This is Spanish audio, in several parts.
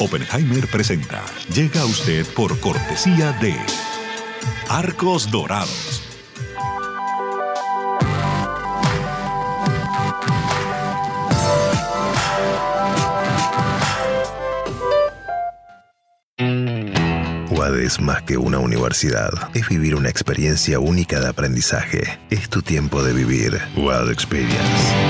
Oppenheimer presenta. Llega a usted por cortesía de Arcos Dorados. Es más que una universidad. Es vivir una experiencia única de aprendizaje. Es tu tiempo de vivir. UAD Experience.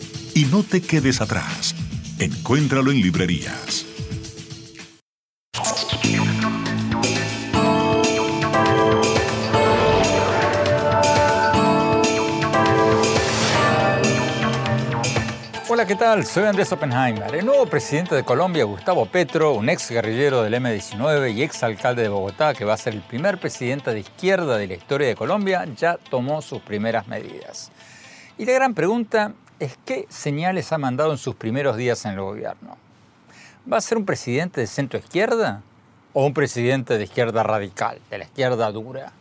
Y no te quedes atrás. Encuéntralo en librerías. Hola, ¿qué tal? Soy Andrés Oppenheimer. El nuevo presidente de Colombia, Gustavo Petro, un ex guerrillero del M-19 y ex alcalde de Bogotá, que va a ser el primer presidente de izquierda de la historia de Colombia, ya tomó sus primeras medidas. Y la gran pregunta es qué señales ha mandado en sus primeros días en el gobierno. ¿Va a ser un presidente de centro izquierda o un presidente de izquierda radical, de la izquierda dura?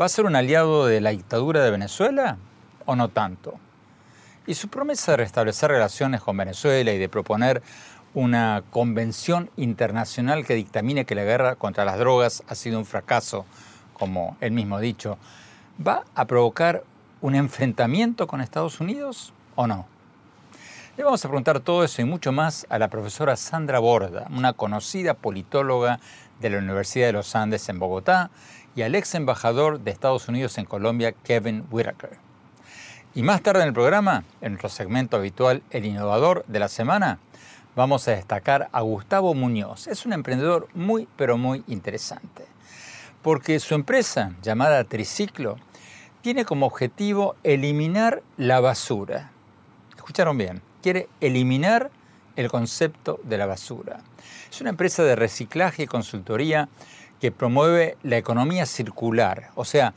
¿Va a ser un aliado de la dictadura de Venezuela o no tanto? Y su promesa de restablecer relaciones con Venezuela y de proponer una convención internacional que dictamine que la guerra contra las drogas ha sido un fracaso, como él mismo ha dicho, ¿va a provocar un enfrentamiento con Estados Unidos o no? Le vamos a preguntar todo eso y mucho más a la profesora Sandra Borda, una conocida politóloga de la Universidad de los Andes en Bogotá, y al ex embajador de Estados Unidos en Colombia, Kevin Whitaker. Y más tarde en el programa, en nuestro segmento habitual El Innovador de la Semana, vamos a destacar a Gustavo Muñoz. Es un emprendedor muy, pero muy interesante, porque su empresa, llamada Triciclo, tiene como objetivo eliminar la basura. Escucharon bien, quiere eliminar el concepto de la basura. Es una empresa de reciclaje y consultoría que promueve la economía circular, o sea,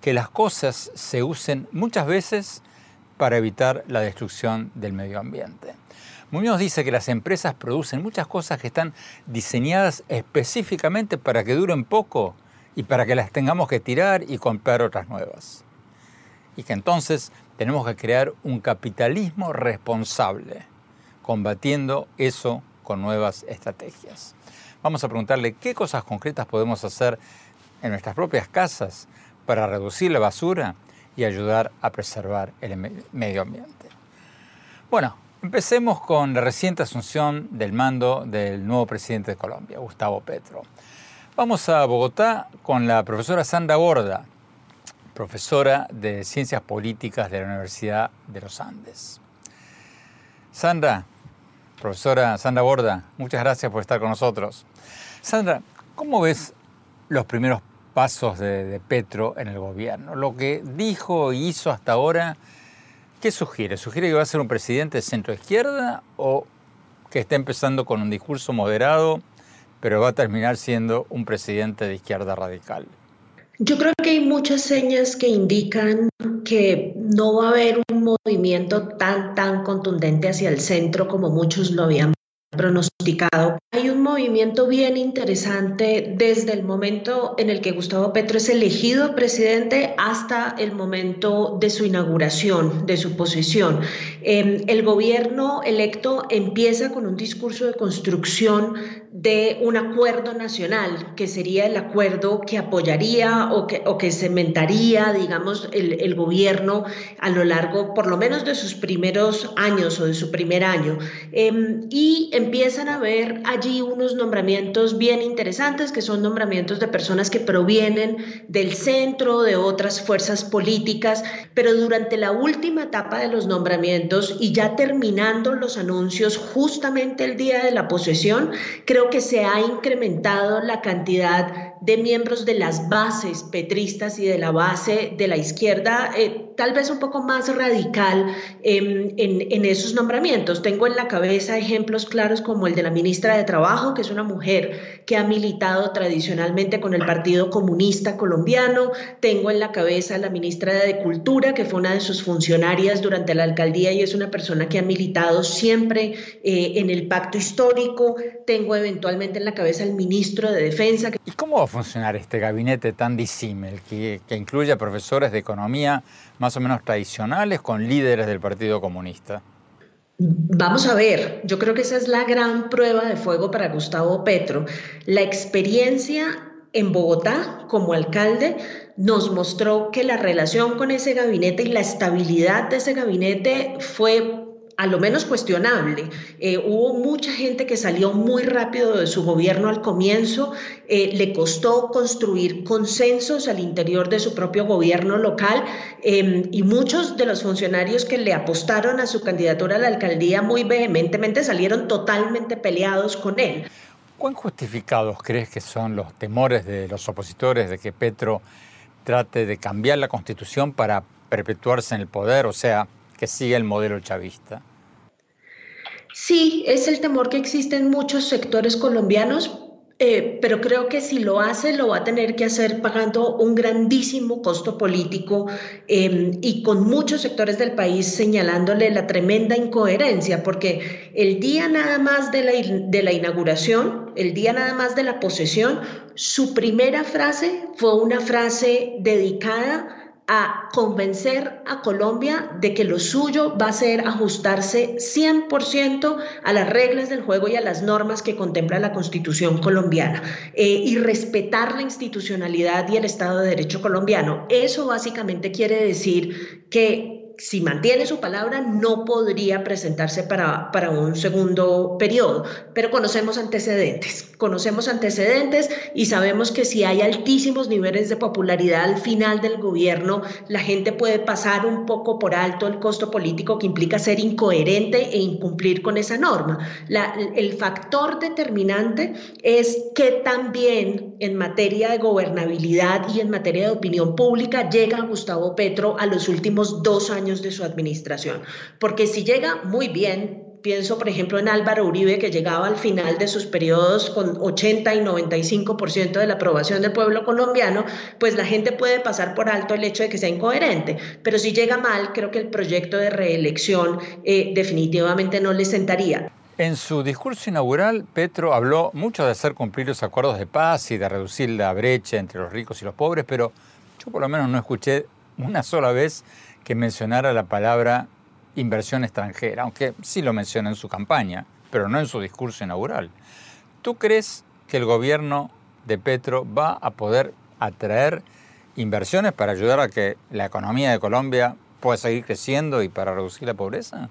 que las cosas se usen muchas veces para evitar la destrucción del medio ambiente. Muñoz dice que las empresas producen muchas cosas que están diseñadas específicamente para que duren poco y para que las tengamos que tirar y comprar otras nuevas. Y que entonces tenemos que crear un capitalismo responsable, combatiendo eso con nuevas estrategias. Vamos a preguntarle qué cosas concretas podemos hacer en nuestras propias casas para reducir la basura y ayudar a preservar el medio ambiente. Bueno, empecemos con la reciente asunción del mando del nuevo presidente de Colombia, Gustavo Petro. Vamos a Bogotá con la profesora Sandra Borda, profesora de Ciencias Políticas de la Universidad de los Andes. Sandra, profesora Sandra Borda, muchas gracias por estar con nosotros. Sandra, ¿cómo ves los primeros pasos de, Petro en el gobierno. Lo que dijo y hizo hasta ahora, ¿qué sugiere? ¿Sugiere que va a ser un presidente de centro izquierda o que está empezando con un discurso moderado, pero va a terminar siendo un presidente de izquierda radical? Yo creo que hay muchas señas que indican que no va a haber un movimiento tan, tan contundente hacia el centro como muchos lo habían pronosticado. Hay un movimiento bien interesante desde el momento en el que Gustavo Petro es elegido presidente hasta el momento de su inauguración, de su posición. Em, el gobierno electo empieza con un discurso de construcción de un acuerdo nacional, que sería el acuerdo que apoyaría o que, o que cementaría, digamos, el, el, gobierno a lo largo, por lo menos, de sus primeros años o de su primer año. Eh, y empiezan a ver allí unos nombramientos bien interesantes, que son nombramientos de personas que provienen del centro, de otras fuerzas políticas, pero durante la última etapa de los nombramientos y ya terminando los anuncios justamente el día de la posesión, creo que se ha incrementado la cantidad de miembros de las bases petristas y de la base de la izquierda, eh, tal vez un poco más radical en, en, esos nombramientos. Tengo en la cabeza ejemplos claros como el de la ministra de Trabajo, que es una mujer que ha militado tradicionalmente con el Partido Comunista Colombiano. Tengo en la cabeza la ministra de Cultura, que fue una de sus funcionarias durante la alcaldía y es una persona que ha militado siempre eh, en el pacto histórico. Tengo eventualmente en la cabeza al ministro de Defensa. ¿Y cómo funcionar este gabinete tan disímil que, que incluye a profesores de economía más o menos tradicionales con líderes del Partido Comunista? Vamos a ver, yo creo que esa es la gran prueba de fuego para Gustavo Petro. La experiencia en Bogotá como alcalde nos mostró que la relación con ese gabinete y la estabilidad de ese gabinete fue a lo menos cuestionable. Eh, hubo mucha gente que salió muy rápido de su gobierno al comienzo, eh, le costó construir consensos al interior de su propio gobierno local em, y muchos de los funcionarios que le apostaron a su candidatura a la alcaldía muy vehementemente salieron totalmente peleados con él. ¿Cuán justificados crees que son los temores de los opositores de que Petro trate de cambiar la constitución para perpetuarse en el poder, o sea, que siga el modelo chavista? Sí, es el temor que existe en muchos sectores colombianos, eh, pero creo que si lo hace, lo va a tener que hacer pagando un grandísimo costo político em, y con muchos sectores del país señalándole la tremenda incoherencia, porque el día nada más de la, de la inauguración, el día nada más de la posesión, su primera frase fue una frase dedicada a convencer a Colombia de que lo suyo va a ser ajustarse 100% a las reglas del juego y a las normas que contempla la Constitución colombiana eh, y respetar la institucionalidad y el Estado de Derecho colombiano. Eso básicamente quiere decir que si mantiene su palabra, no podría presentarse para, para, un segundo periodo. Pero conocemos antecedentes, conocemos antecedentes y sabemos que si hay altísimos niveles de popularidad al final del gobierno, la gente puede pasar un poco por alto el costo político que implica ser incoherente e incumplir con esa norma. el factor determinante es que también en materia de gobernabilidad y en materia de opinión pública llega Gustavo Petro a los últimos dos años de su administración. Porque si llega muy bien, pienso por ejemplo en Álvaro Uribe, que llegaba al final de sus periodos con 80 y 95% de la aprobación del pueblo colombiano, pues la gente puede pasar por alto el hecho de que sea incoherente. Pero si llega mal, creo que el proyecto de reelección eh, definitivamente no le sentaría. En su discurso inaugural, Petro habló mucho de hacer cumplir los acuerdos de paz y de reducir la brecha entre los ricos y los pobres, pero yo por lo menos no escuché una sola vez que mencionara la palabra inversión extranjera, aunque sí lo menciona en su campaña, pero no en su discurso inaugural. ¿Tú crees que el gobierno de Petro va a poder atraer inversiones para ayudar a que la economía de Colombia pueda seguir creciendo y para reducir la pobreza?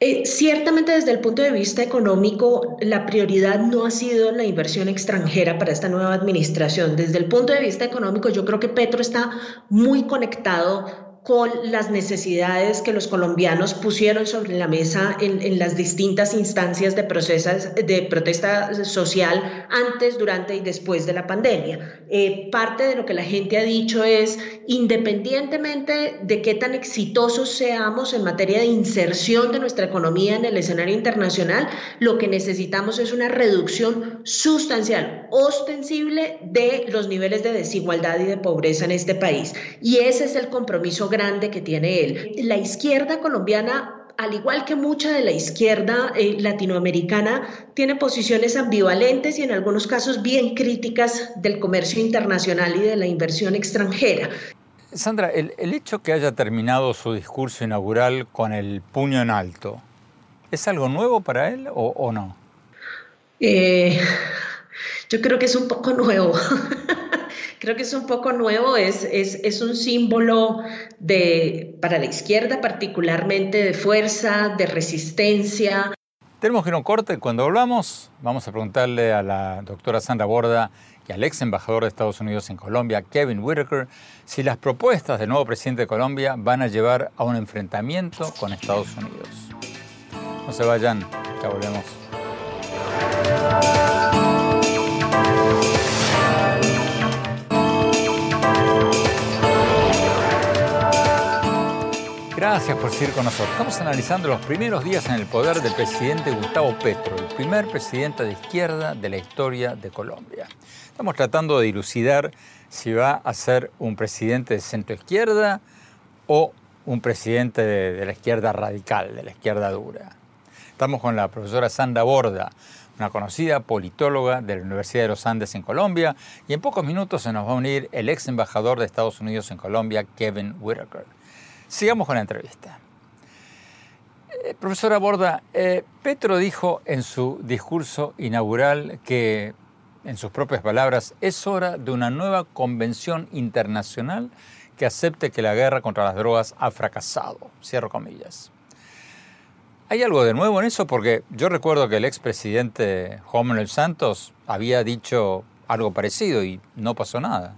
Eh, ciertamente desde el punto de vista económico, la prioridad no ha sido la inversión extranjera para esta nueva administración. Desde el punto de vista económico, yo creo que Petro está muy conectado con las necesidades que los colombianos pusieron sobre la mesa en, las distintas instancias de, procesas, de protesta social antes, durante y después de la pandemia. Eh, parte de lo que la gente ha dicho es, independientemente de qué tan exitosos seamos en materia de inserción de nuestra economía en el escenario internacional, lo que necesitamos es una reducción sustancial, ostensible de los niveles de desigualdad y de pobreza en este país. Y ese es el compromiso grande que tiene él. La izquierda colombiana al igual que mucha de la izquierda eh, latinoamericana, tiene posiciones ambivalentes y en algunos casos bien críticas del comercio internacional y de la inversión extranjera. Sandra, el, hecho que haya terminado su discurso inaugural con el puño en alto, ¿es algo nuevo para él o, no? Eh, yo creo que es un poco nuevo. creo que es un poco nuevo, es, es, un símbolo de, para la izquierda particularmente de fuerza, de resistencia. Tenemos que ir a un corte. Cuando volvamos, vamos a preguntarle a la doctora Sandra Borda y al ex embajador de Estados Unidos en Colombia, Kevin Whitaker, si las propuestas del nuevo presidente de Colombia van a llevar a un enfrentamiento con Estados Unidos. No se vayan, ya volvemos. Gracias por seguir con nosotros. Estamos analizando los primeros días en el poder del presidente Gustavo Petro, el primer presidente de izquierda de la historia de Colombia. Estamos tratando de dilucidar si va a ser un presidente de centro izquierda o un presidente de, la izquierda radical, de la izquierda dura. Estamos con la profesora Sandra Borda, una conocida politóloga de la Universidad de los Andes en Colombia, y en pocos minutos se nos va a unir el ex embajador de Estados Unidos en Colombia, Kevin Whitaker. Sigamos con la entrevista. Eh, profesora Borda, eh, Petro dijo en su discurso inaugural que, en sus propias palabras, es hora de una nueva convención internacional que acepte que la guerra contra las drogas ha fracasado. Cierro comillas. ¿Hay algo de nuevo en eso? Porque yo recuerdo que el expresidente Juan Manuel Santos había dicho algo parecido y no pasó nada.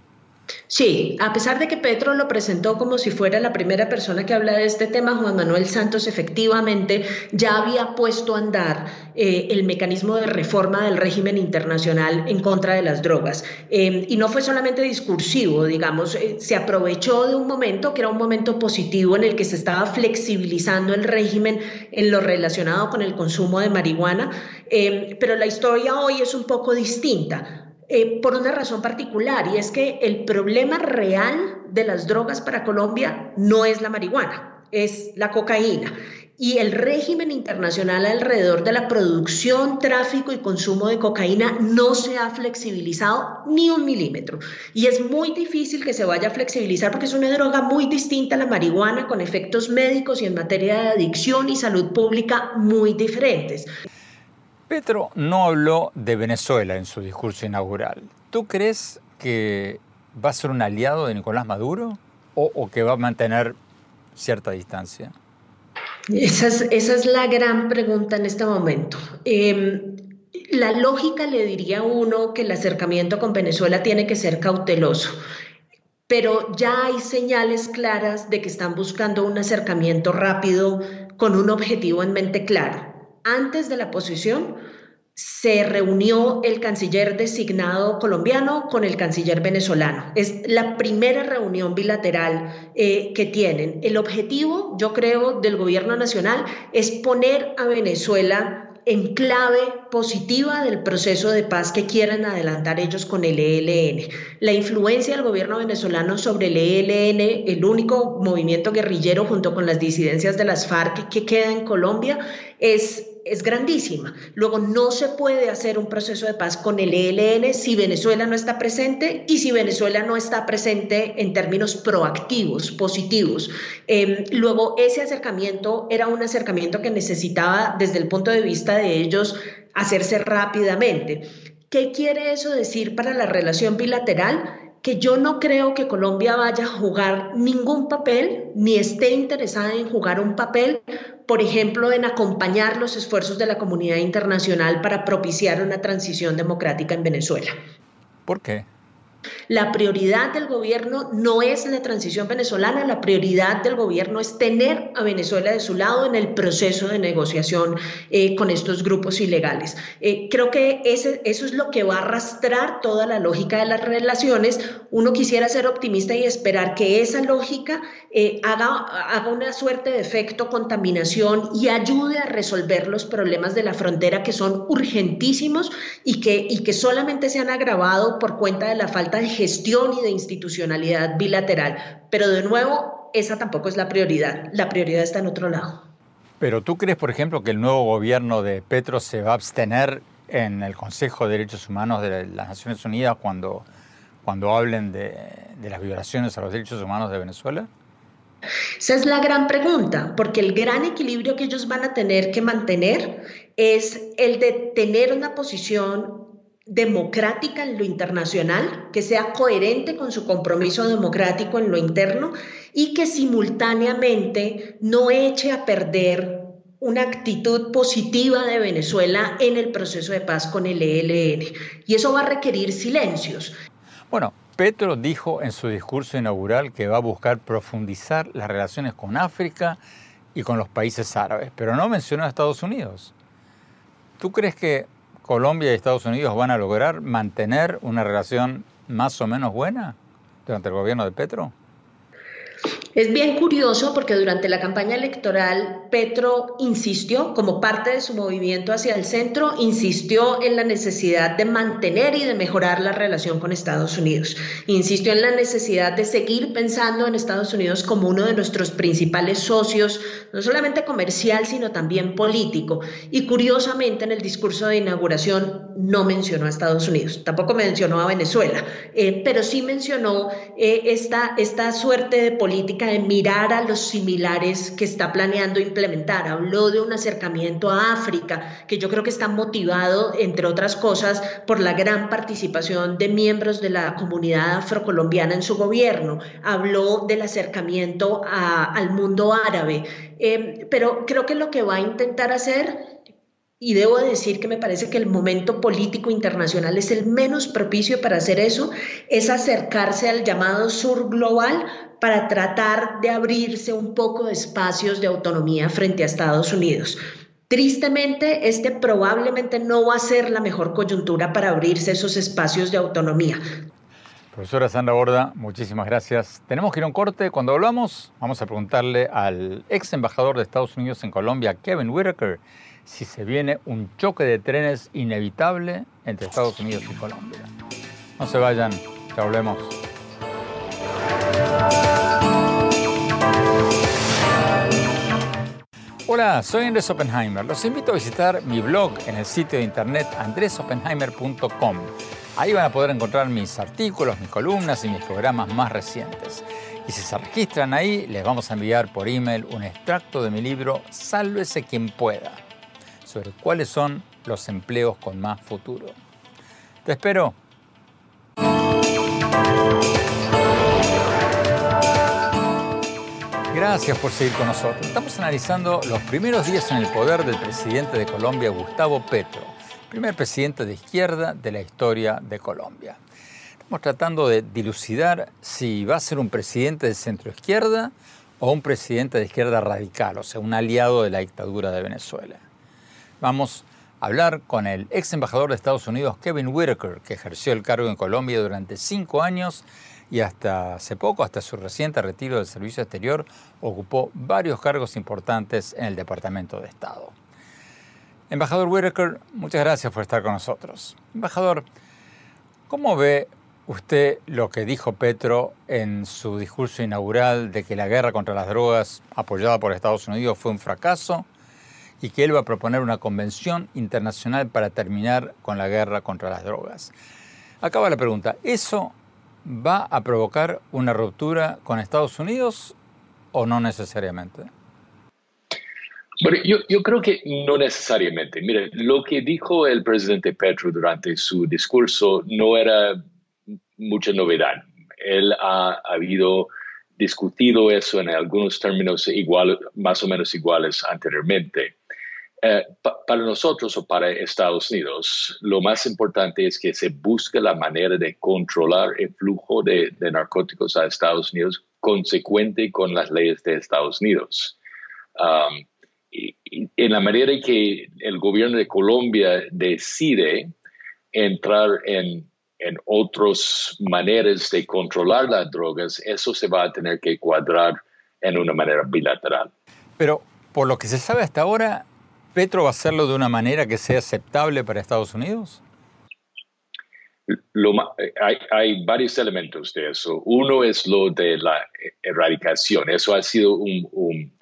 Sí, a pesar de que Petro lo presentó como si fuera la primera persona que habla de este tema, Juan Manuel Santos efectivamente ya había puesto a andar eh, el mecanismo de reforma del régimen internacional en contra de las drogas. Em, y no fue solamente discursivo, digamos, eh, se aprovechó de un momento que era un momento positivo en el que se estaba flexibilizando el régimen en lo relacionado con el consumo de marihuana, em, pero la historia hoy es un poco distinta. Eh, por una razón particular y es que el problema real de las drogas para Colombia no es la marihuana, es la cocaína. Y el régimen internacional alrededor de la producción, tráfico y consumo de cocaína no se ha flexibilizado ni un milímetro. Y es muy difícil que se vaya a flexibilizar porque es una droga muy distinta a la marihuana, con efectos médicos y en materia de adicción y salud pública muy diferentes. Petro no habló de Venezuela en su discurso inaugural. ¿Tú crees que va a ser un aliado de Nicolás Maduro o, que va a mantener cierta distancia? Esa es, la gran pregunta en este momento. Em, la lógica le diría a uno que el acercamiento con Venezuela tiene que ser cauteloso, pero ya hay señales claras de que están buscando un acercamiento rápido con un objetivo en mente claro antes de la posición, se reunió el canciller designado colombiano con el canciller venezolano. Es la primera reunión bilateral eh, que tienen. El objetivo, yo creo, del gobierno nacional es poner a Venezuela en clave positiva del proceso de paz que quieren adelantar ellos con el ELN. La influencia del gobierno venezolano sobre el ELN, el único movimiento guerrillero junto con las disidencias de las FARC que queda en Colombia, es es grandísima. Luego, no se puede hacer un proceso de paz con el ELN si Venezuela no está presente y si Venezuela no está presente en términos proactivos, positivos. Em, luego, ese acercamiento era un acercamiento que necesitaba, desde el punto de vista de ellos, hacerse rápidamente. ¿Qué quiere eso decir para la relación bilateral? Que yo no creo que Colombia vaya a jugar ningún papel, ni esté interesada en jugar un papel, por ejemplo, en acompañar los esfuerzos de la comunidad internacional para propiciar una transición democrática en Venezuela. ¿Por qué? La prioridad del gobierno no es la transición venezolana, la prioridad del gobierno es tener a Venezuela de su lado en el proceso de negociación eh, con estos grupos ilegales. Eh, creo que ese, eso es lo que va a arrastrar toda la lógica de las relaciones. Uno quisiera ser optimista y esperar que esa lógica eh, haga, haga una suerte de efecto contaminación y ayude a resolver los problemas de la frontera que son urgentísimos y que, y que solamente se han agravado por cuenta de la falta de gestión y de institucionalidad bilateral. Pero de nuevo, esa tampoco es la prioridad. La prioridad está en otro lado. Pero tú crees, por ejemplo, que el nuevo gobierno de Petro se va a abstener en el Consejo de Derechos Humanos de las Naciones Unidas cuando, cuando hablen de, de las violaciones a los derechos humanos de Venezuela? Esa es la gran pregunta, porque el gran equilibrio que ellos van a tener que mantener es el de tener una posición democrática en lo internacional, que sea coherente con su compromiso democrático en lo interno y que simultáneamente no eche a perder una actitud positiva de Venezuela en el proceso de paz con el ELN. Y eso va a requerir silencios. Bueno, Petro dijo en su discurso inaugural que va a buscar profundizar las relaciones con África y con los países árabes, pero no mencionó a Estados Unidos. ¿Tú crees que Colombia y Estados Unidos van a lograr mantener una relación más o menos buena durante el gobierno de Petro? Es bien curioso porque durante la campaña electoral Petro insistió, como parte de su movimiento hacia el centro, insistió en la necesidad de mantener y de mejorar la relación con Estados Unidos. Insistió en la necesidad de seguir pensando en Estados Unidos como uno de nuestros principales socios, no solamente comercial, sino también político. Y curiosamente en el discurso de inauguración no mencionó a Estados Unidos, tampoco mencionó a Venezuela, eh, pero sí mencionó eh, esta, esta suerte de política de mirar a los similares que está planeando implementar. Habló de un acercamiento a África, que yo creo que está motivado, entre otras cosas, por la gran participación de miembros de la comunidad afrocolombiana en su gobierno. Habló del acercamiento al mundo árabe. Eh, pero creo que lo que va a intentar hacer y debo decir que me parece que el momento político internacional es el menos propicio para hacer eso, es acercarse al llamado sur global para tratar de abrirse un poco de espacios de autonomía frente a Estados Unidos. Tristemente, este probablemente no va a ser la mejor coyuntura para abrirse esos espacios de autonomía. Profesora Sandra Borda, muchísimas gracias. Tenemos que ir a un corte. Cuando hablamos, vamos a preguntarle al ex embajador de Estados Unidos en Colombia, Kevin Whitaker, si se viene un choque de trenes inevitable entre Estados Unidos y Colombia. No se vayan, ya volvemos. Hola, soy Andrés Oppenheimer. Los invito a visitar mi blog en el sitio de internet andresoppenheimer.com. Ahí van a poder encontrar mis artículos, mis columnas y mis programas más recientes. Y si se registran ahí, les vamos a enviar por email un extracto de mi libro Sálvese quien pueda sobre cuáles son los empleos con más futuro. Te espero. Gracias por seguir con nosotros. Estamos analizando los primeros días en el poder del presidente de Colombia, Gustavo Petro, primer presidente de izquierda de la historia de Colombia. Estamos tratando de dilucidar si va a ser un presidente de centro izquierda o un presidente de izquierda radical, o sea, un aliado de la dictadura de Venezuela. Vamos a hablar con el ex embajador de Estados Unidos, Kevin Whitaker, que ejerció el cargo en Colombia durante cinco años y hasta hace poco, hasta su reciente retiro del servicio exterior, ocupó varios cargos importantes en el Departamento de Estado. Embajador Whitaker, muchas gracias por estar con nosotros. Embajador, ¿cómo ve usted lo que dijo Petro en su discurso inaugural de que la guerra contra las drogas apoyada por Estados Unidos fue un fracaso y que él va a proponer una convención internacional para terminar con la guerra contra las drogas. Acaba la pregunta, ¿eso va a provocar una ruptura con Estados Unidos o no necesariamente? Bueno, yo, creo que no necesariamente. Mire, lo que dijo el presidente Petro durante su discurso no era mucha novedad. Él ha habido discutido eso en algunos términos igual, más o menos iguales anteriormente. Eh, para nosotros o para Estados Unidos, lo más importante es que se busque la manera de controlar el flujo de, narcóticos a Estados Unidos consecuente con las leyes de Estados Unidos. Um, y, en la manera que el gobierno de Colombia decide entrar en, en otras maneras de controlar las drogas, eso se va a tener que cuadrar en una manera bilateral. Pero por lo que se sabe hasta ahora, ¿Petro va a hacerlo de una manera que sea aceptable para Estados Unidos? hay, varios elementos de eso. Uno es lo de la erradicación. Eso ha sido un,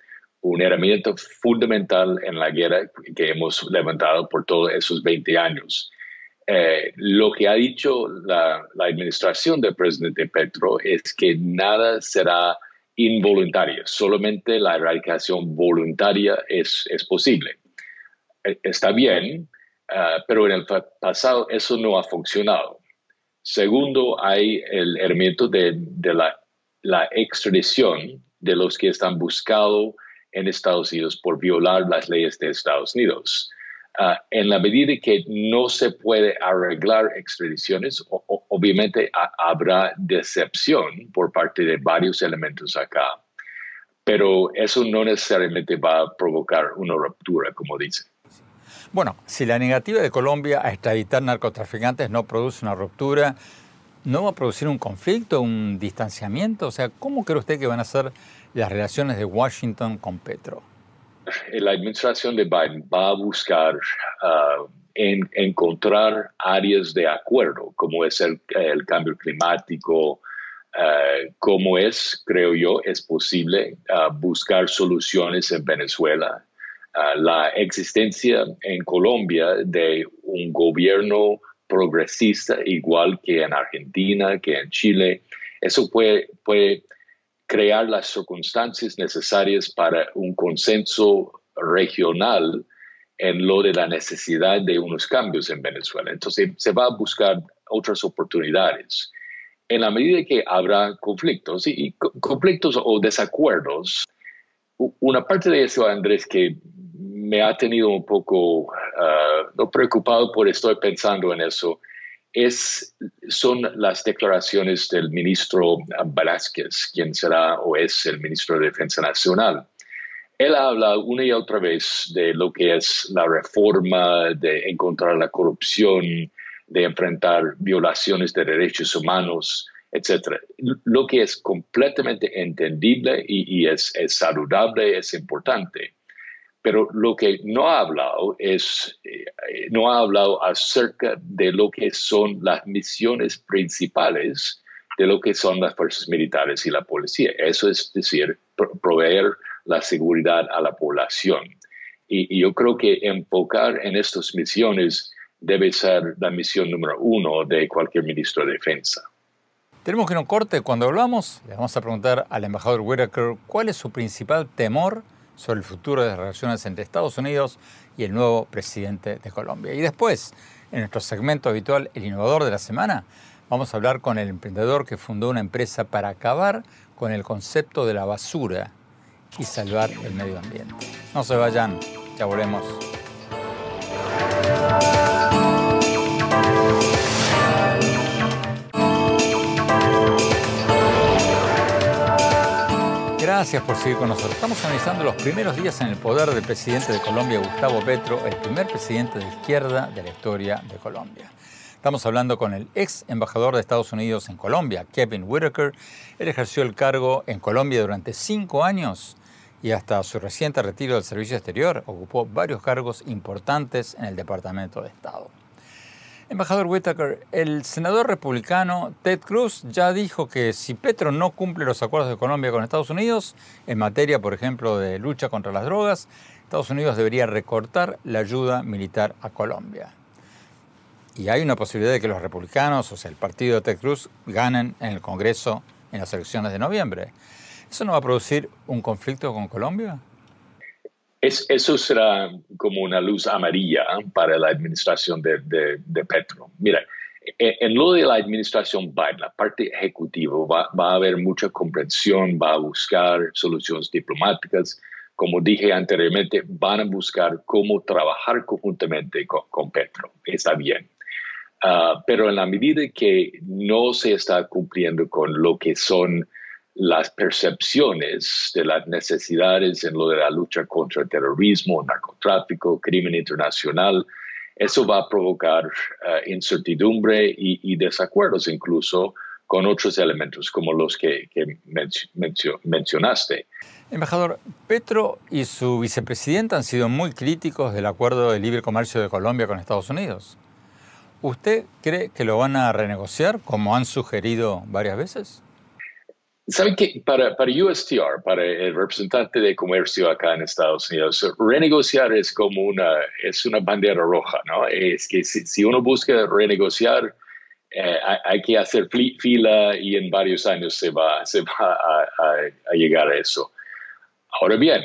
un, herramienta fundamental en la guerra que hemos levantado por todos esos 20 años. Eh, lo que ha dicho la, la, administración del presidente Petro es que nada será involuntario, solamente la erradicación voluntaria es, es posible. Eh, está bien, ah, pero en el pasado eso no ha funcionado. Segundo, hay el elemento de, la, extradición de los que están buscados en Estados Unidos por violar las leyes de Estados Unidos. Ah, en la medida que no se puede arreglar extradiciones, obviamente habrá decepción por parte de varios elementos acá, pero eso no necesariamente va a provocar una ruptura, como dice. Bueno, si la negativa de Colombia a extraditar narcotraficantes no produce una ruptura, ¿no va a producir un conflicto, un distanciamiento? O sea, ¿cómo cree usted que van a ser las relaciones de Washington con Petro? La administración de Biden va a buscar uh, encontrar áreas de acuerdo, como es el, cambio climático, uh, como es, creo yo, es posible uh, buscar soluciones en Venezuela. La existencia en Colombia de un gobierno progresista, igual que en Argentina, que en Chile, eso puede, puede crear las circunstancias necesarias para un consenso regional en lo de la necesidad de unos cambios en Venezuela. Entonces se va a buscar otras oportunidades. En la medida que habrá conflictos y conflictos o desacuerdos, una parte de eso, Andrés, que me ha tenido un poco ah, preocupado por estoy pensando en eso, es, son las declaraciones del ministro Velázquez, quien será o es el ministro de Defensa Nacional. Él habla una y otra vez de lo que es la reforma, de encontrar la corrupción, de enfrentar violaciones de derechos humanos, etc. Lo que es completamente entendible y, es saludable, es importante. Pero lo que no ha hablado es, eh, no ha hablado acerca de lo que son las misiones principales de lo que son las fuerzas militares y la policía. Eso es decir, proveer la seguridad a la población. Y, yo creo que enfocar en estas misiones debe ser la misión número uno de cualquier ministro de defensa. Tenemos que no corte. Cuando hablamos, le vamos a preguntar al embajador Whitaker cuál es su principal temor sobre el futuro de las relaciones entre Estados Unidos y el nuevo presidente de Colombia. Y después, en nuestro segmento habitual, El Innovador de la Semana, vamos a hablar con el emprendedor que fundó una empresa para acabar con el concepto de la basura y salvar el medio ambiente. No se vayan, ya volvemos. Gracias por seguir con nosotros. Estamos analizando los primeros días en el poder del presidente de Colombia, Gustavo Petro, el primer presidente de izquierda de la historia de Colombia. Estamos hablando con el ex embajador de Estados Unidos en Colombia, Kevin Whitaker. Él ejerció el cargo en Colombia durante cinco años y hasta su reciente retiro del servicio exterior ocupó varios cargos importantes en el Departamento de Estado. Embajador Whitaker, el senador republicano Ted Cruz ya dijo que si Petro no cumple los acuerdos de Colombia con Estados Unidos, en materia, por ejemplo, de lucha contra las drogas, Estados Unidos debería recortar la ayuda militar a Colombia. Y hay una posibilidad de que los republicanos, o sea, el partido de Ted Cruz, ganen en el Congreso en las elecciones de noviembre. ¿Eso no va a producir un conflicto con Colombia? Eso será como una luz amarilla para la administración de, Petro. Mira, e, en, lo de la administración Biden, la parte ejecutiva, va, a haber mucha comprensión, va a buscar soluciones diplomáticas. Como dije anteriormente, van a buscar cómo trabajar conjuntamente con, Petro. Está bien. Ah, pero en la medida que no se está cumpliendo con lo que son las percepciones de las necesidades en lo de la lucha contra el terrorismo, narcotráfico, crimen internacional, eso va a provocar eh, incertidumbre y, desacuerdos incluso con otros elementos como los que, mencionaste. Embajador, Petro y su vicepresidenta han sido muy críticos del acuerdo de libre comercio de Colombia con Estados Unidos. ¿Usted cree que lo van a renegociar como han sugerido varias veces? ¿Saben que para, para USTR, para el representante de comercio acá en Estados Unidos, renegociar es como una, es una bandera roja, ¿no? Es que si, uno busca renegociar, eh, hay, que hacer fila y en varios años se va, se va a, llegar a eso. Ahora bien,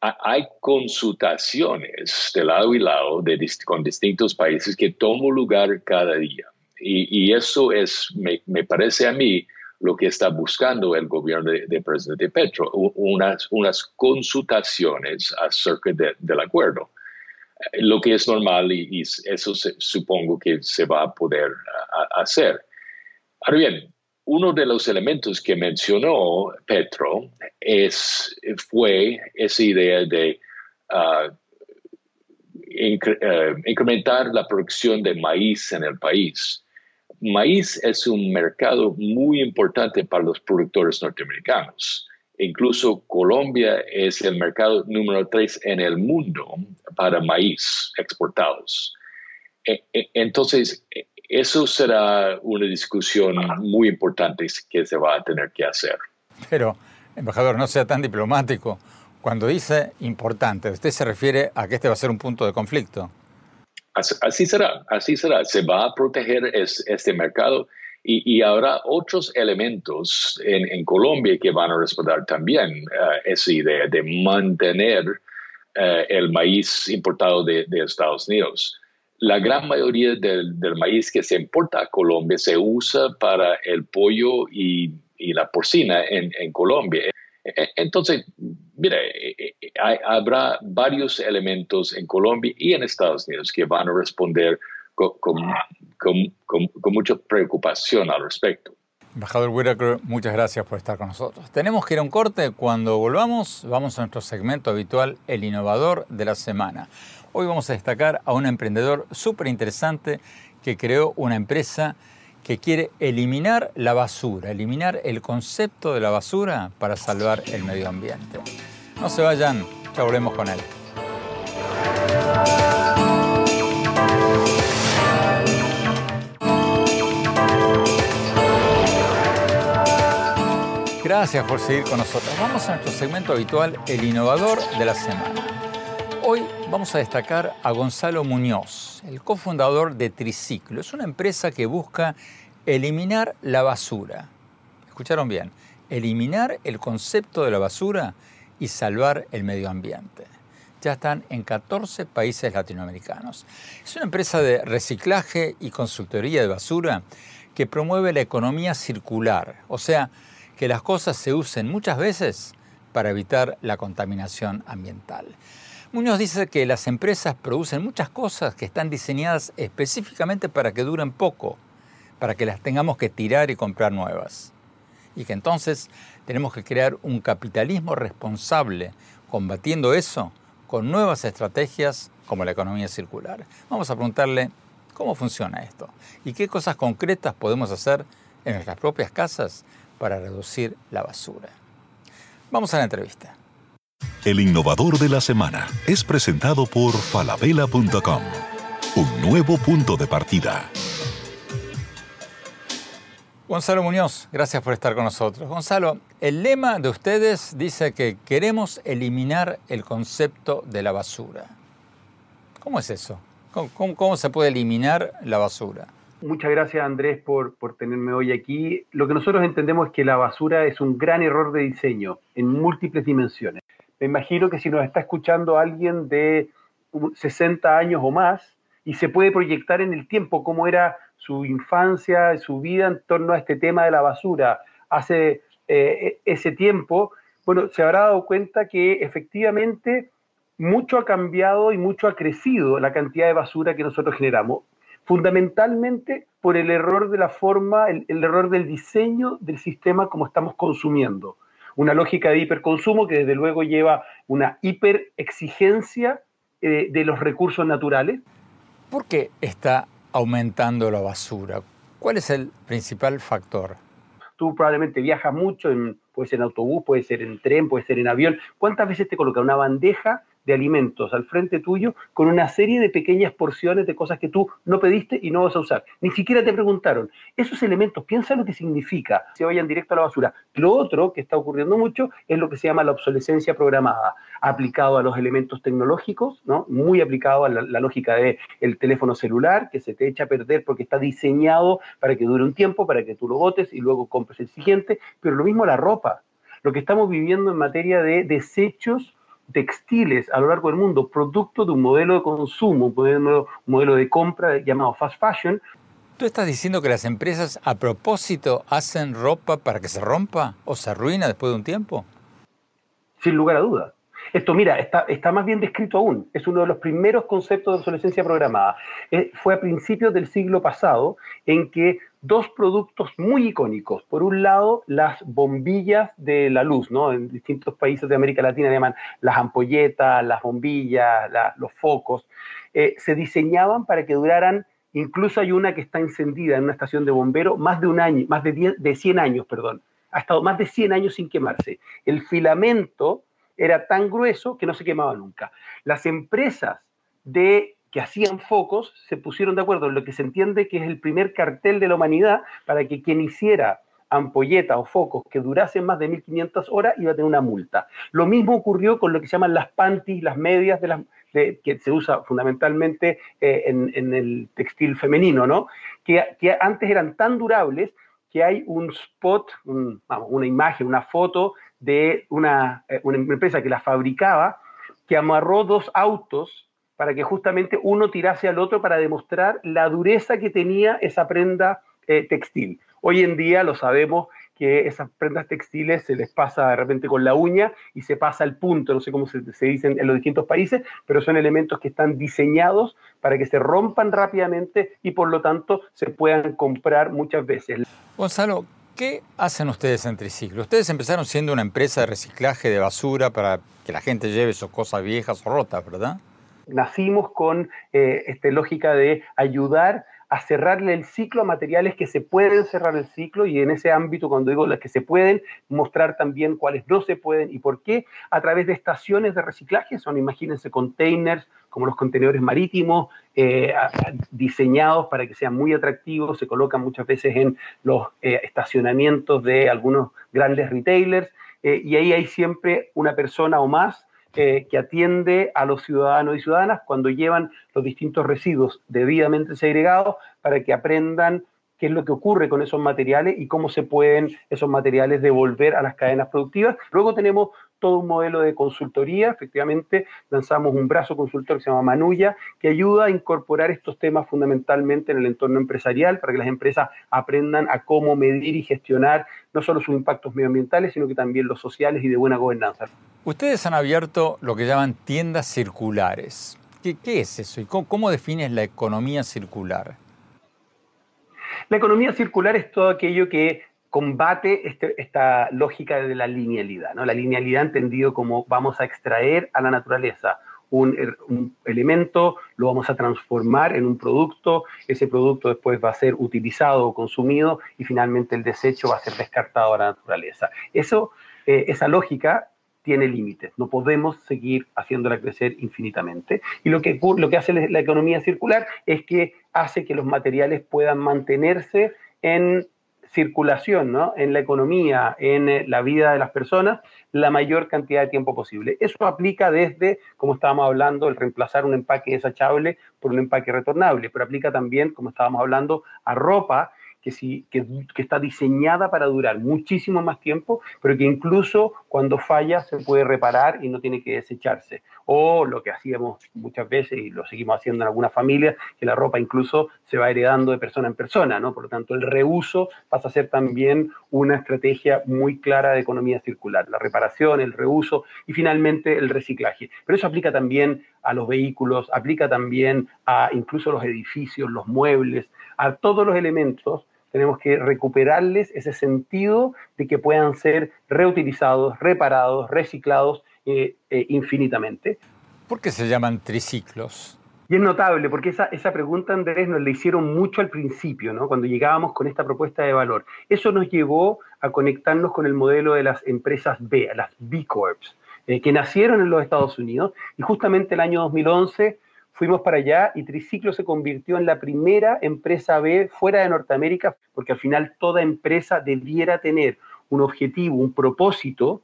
hay consultaciones de lado y lado de, con distintos países que toman lugar cada día. Y, y eso es, me, me parece a mí, lo que está buscando el gobierno de, presidente Petro, unas, unas consultaciones acerca del acuerdo. Lo que es normal y, eso supongo que se va a poder hacer. Ahora bien, uno de los elementos que mencionó Petro es, fue esa idea de uh, uh, incrementar la producción de maíz en el país maíz es un mercado muy importante para los productores norteamericanos. Incluso Colombia es el mercado número tres en el mundo para maíz exportados. E, e, entonces, e, eso será una discusión muy importante que se va a tener que hacer. Pero, embajador, no sea tan diplomático. Cuando dice importante, usted se refiere a que este va a ser un punto de conflicto. Así, será, así será. Se va a proteger este mercado y, habrá otros elementos en, Colombia que van a respaldar también uh, esa idea de mantener uh, el maíz importado de, Estados Unidos. La gran mayoría del, maíz que se importa a Colombia se usa para el pollo y, la porcina en, Colombia. E, e, entonces, mira, e, habrá varios elementos en Colombia y en Estados Unidos que van a responder con, con, mucha preocupación al respecto. Embajador Whitaker, muchas gracias por estar con nosotros. Tenemos que ir a un corte. Cuando volvamos, vamos a nuestro segmento habitual, El Innovador de la Semana. Hoy vamos a destacar a un emprendedor súper interesante que creó una empresa que quiere eliminar la basura, eliminar el concepto de la basura para salvar el medio ambiente. No se vayan, ya volvemos con él. Gracias por seguir con nosotros. Vamos a nuestro segmento habitual, el innovador de la semana. Hoy vamos a destacar a Gonzalo Muñoz, el cofundador de Triciclo. Es una empresa que busca eliminar la basura. ¿Escucharon bien? Eliminar el concepto de la basura y salvar el medio ambiente. Ya están en 14 países latinoamericanos. Es una empresa de reciclaje y consultoría de basura que promueve la economía circular, o sea, que las cosas se usen muchas veces para evitar la contaminación ambiental. Muñoz dice que las empresas producen muchas cosas que están diseñadas específicamente para que duren poco, para que las tengamos que tirar y comprar nuevas. Y que entonces tenemos que crear un capitalismo responsable, combatiendo eso con nuevas estrategias como la economía circular. Vamos a preguntarle cómo funciona esto y qué cosas concretas podemos hacer en nuestras propias casas para reducir la basura. Vamos a la entrevista. El innovador de la semana es presentado por falabella.com, un nuevo punto de partida. Gonzalo Muñoz, gracias por estar con nosotros. Gonzalo, el lema de ustedes dice que queremos eliminar el concepto de la basura. ¿Cómo es eso? cómo se puede eliminar la basura? Muchas gracias Andrés por, por tenerme hoy aquí. Lo que nosotros entendemos es que la basura es un gran error de diseño en múltiples dimensiones. Me imagino que si nos está escuchando alguien de 60 años o más y se puede proyectar en el tiempo cómo era su infancia, su vida en torno a este tema de la basura hace eh, ese tiempo, bueno, se habrá dado cuenta que efectivamente mucho ha cambiado y mucho ha crecido la cantidad de basura que nosotros generamos fundamentalmente por el error de la forma, el, error del diseño del sistema como estamos consumiendo. Una lógica de hiperconsumo que desde luego lleva una hiperexigencia eh, de los recursos naturales. ¿Por qué está aumentando la basura? ¿Cuál es el principal factor? Tú probablemente viajas mucho, puede ser en autobús, puede ser en tren, puede ser en avión. ¿Cuántas veces te coloca una bandeja de alimentos al frente tuyo con una serie de pequeñas porciones de cosas que tú no pediste y no vas a usar. Ni siquiera te preguntaron. Esos elementos, piensa lo que significa, se vayan directo a la basura. Lo otro que está ocurriendo mucho es lo que se llama la obsolescencia programada, aplicado a los elementos tecnológicos, ¿no? muy aplicado a la, lógica del el teléfono celular, que se te echa a perder porque está diseñado para que dure un tiempo, para que tú lo botes y luego compres el siguiente, pero lo mismo la ropa. Lo que estamos viviendo en materia de desechos textiles a lo largo del mundo, producto de un modelo de consumo, un modelo, de compra llamado fast fashion. ¿Tú estás diciendo que las empresas a propósito hacen ropa para que se rompa o se arruina después de un tiempo? Sin lugar a dudas. Esto, mira, está, más bien descrito aún. Es uno de los primeros conceptos de obsolescencia programada. Eh, fue a principios del siglo pasado en que dos productos muy icónicos. Por un lado, las bombillas de la luz, ¿no? En distintos países de América Latina llaman las ampolletas, las bombillas, los focos. Eh, se diseñaban para que duraran Incluso hay una que está encendida en una estación de bombero más de un año, más de, de 100 años, perdón. Ha estado más de 100 años sin quemarse. El filamento era tan grueso que no se quemaba nunca. Las empresas de que hacían focos se pusieron de acuerdo en lo que se entiende que es el primer cartel de la humanidad para que quien hiciera ampolletas o focos que durasen más de 1500 horas iba a tener una multa. Lo mismo ocurrió con lo que se llaman las panties, las medias de las, que se usa fundamentalmente eh, en, el textil femenino, ¿no? Que, antes eran tan durables que hay un spot, una imagen, una foto de una, eh, una empresa que las fabricaba, que amarró dos autos para que justamente uno tirase al otro para demostrar la dureza que tenía esa prenda eh, textil. Hoy en día lo sabemos que esas prendas textiles se les pasa de repente con la uña y se pasa el punto, no sé cómo se, se dicen en los distintos países, pero son elementos que están diseñados para que se rompan rápidamente y por lo tanto se puedan comprar muchas veces. Gonzalo, ¿qué hacen ustedes en Triciclo? Ustedes empezaron siendo una empresa de reciclaje de basura para que la gente lleve sus cosas viejas o rotas, ¿verdad? Nacimos con eh, esta lógica de ayudar a cerrarle el ciclo a materiales que se pueden cerrar el ciclo y en ese ámbito, cuando digo las que se pueden, mostrar también cuáles no se pueden y por qué, a través de estaciones de reciclaje, son, imagínense, containers como los contenedores marítimos, eh, diseñados para que sean muy atractivos, se colocan muchas veces en los eh, estacionamientos de algunos grandes retailers, eh, y ahí hay siempre una persona o más que atiende a los ciudadanos y ciudadanas cuando llevan los distintos residuos debidamente segregados para que aprendan qué es lo que ocurre con esos materiales y cómo se pueden esos materiales devolver a las cadenas productivas. Luego tenemos todo un modelo de consultoría, efectivamente lanzamos un brazo consultor que se llama Manuya, que ayuda a incorporar estos temas fundamentalmente en el entorno empresarial para que las empresas aprendan a cómo medir y gestionar no solo sus impactos medioambientales, sino que también los sociales y de buena gobernanza. Ustedes han abierto lo que llaman tiendas circulares. ¿Qué, es eso y cómo defines la economía circular? La economía circular es todo aquello que combate este, esta lógica de la linealidad, ¿no? La linealidad entendido como vamos a extraer a la naturaleza un, elemento, lo vamos a transformar en un producto, ese producto después va a ser utilizado o consumido y finalmente el desecho va a ser descartado a la naturaleza. Eso, eh, esa lógica tiene límites, no podemos seguir haciéndola crecer infinitamente. Y lo que, lo que hace la economía circular es que hace que los materiales puedan mantenerse en circulación ¿no? en la economía, en eh, la vida de las personas, la mayor cantidad de tiempo posible. Eso aplica desde, como estábamos hablando, el reemplazar un empaque desechable por un empaque retornable, pero aplica también, como estábamos hablando, a ropa que, sí, que, está diseñada para durar muchísimo más tiempo, pero que incluso cuando falla se puede reparar y no tiene que desecharse. O lo que hacíamos muchas veces y lo seguimos haciendo en algunas familias, que la ropa incluso se va heredando de persona en persona, ¿no? Por lo tanto, el reuso pasa a ser también una estrategia muy clara de economía circular, la reparación, el reuso y finalmente el reciclaje. Pero eso aplica también a los vehículos, aplica también a incluso los edificios, los muebles, a todos los elementos tenemos que recuperarles ese sentido de que puedan ser reutilizados, reparados, reciclados eh, eh, infinitamente. ¿Por qué se llaman triciclos? Y es notable, porque esa, esa pregunta, Andrés, nos la hicieron mucho al principio, ¿no? cuando llegábamos con esta propuesta de valor. Eso nos llevó a conectarnos con el modelo de las empresas B, las B Corps, eh, que nacieron en los Estados Unidos, y justamente el año 2011 fuimos para allá y Triciclo se convirtió en la primera empresa B fuera de Norteamérica, porque al final toda empresa debiera tener un objetivo, un propósito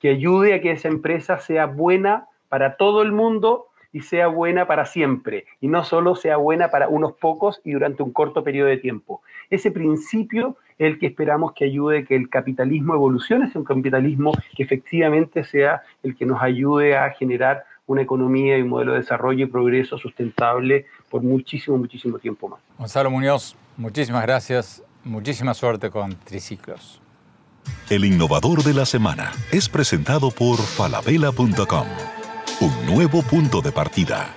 que ayude a que esa empresa sea buena para todo el mundo y sea buena para siempre, y no solo sea buena para unos pocos y durante un corto periodo de tiempo. Ese principio es el que esperamos que ayude a que el capitalismo evolucione, sea un capitalismo que efectivamente sea el que nos ayude a generar una economía y un modelo de desarrollo y progreso sustentable por muchísimo, muchísimo tiempo más. Gonzalo Muñoz, muchísimas gracias, muchísima suerte con Triciclos. El innovador de la semana es presentado por falabella.com, un nuevo punto de partida.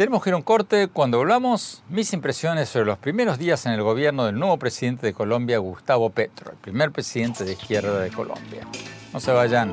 Tenemos que ir a un corte. Cuando hablamos, mis impresiones sobre los primeros días en el gobierno del nuevo presidente de Colombia, Gustavo Petro, el primer presidente de izquierda de Colombia. No se vayan,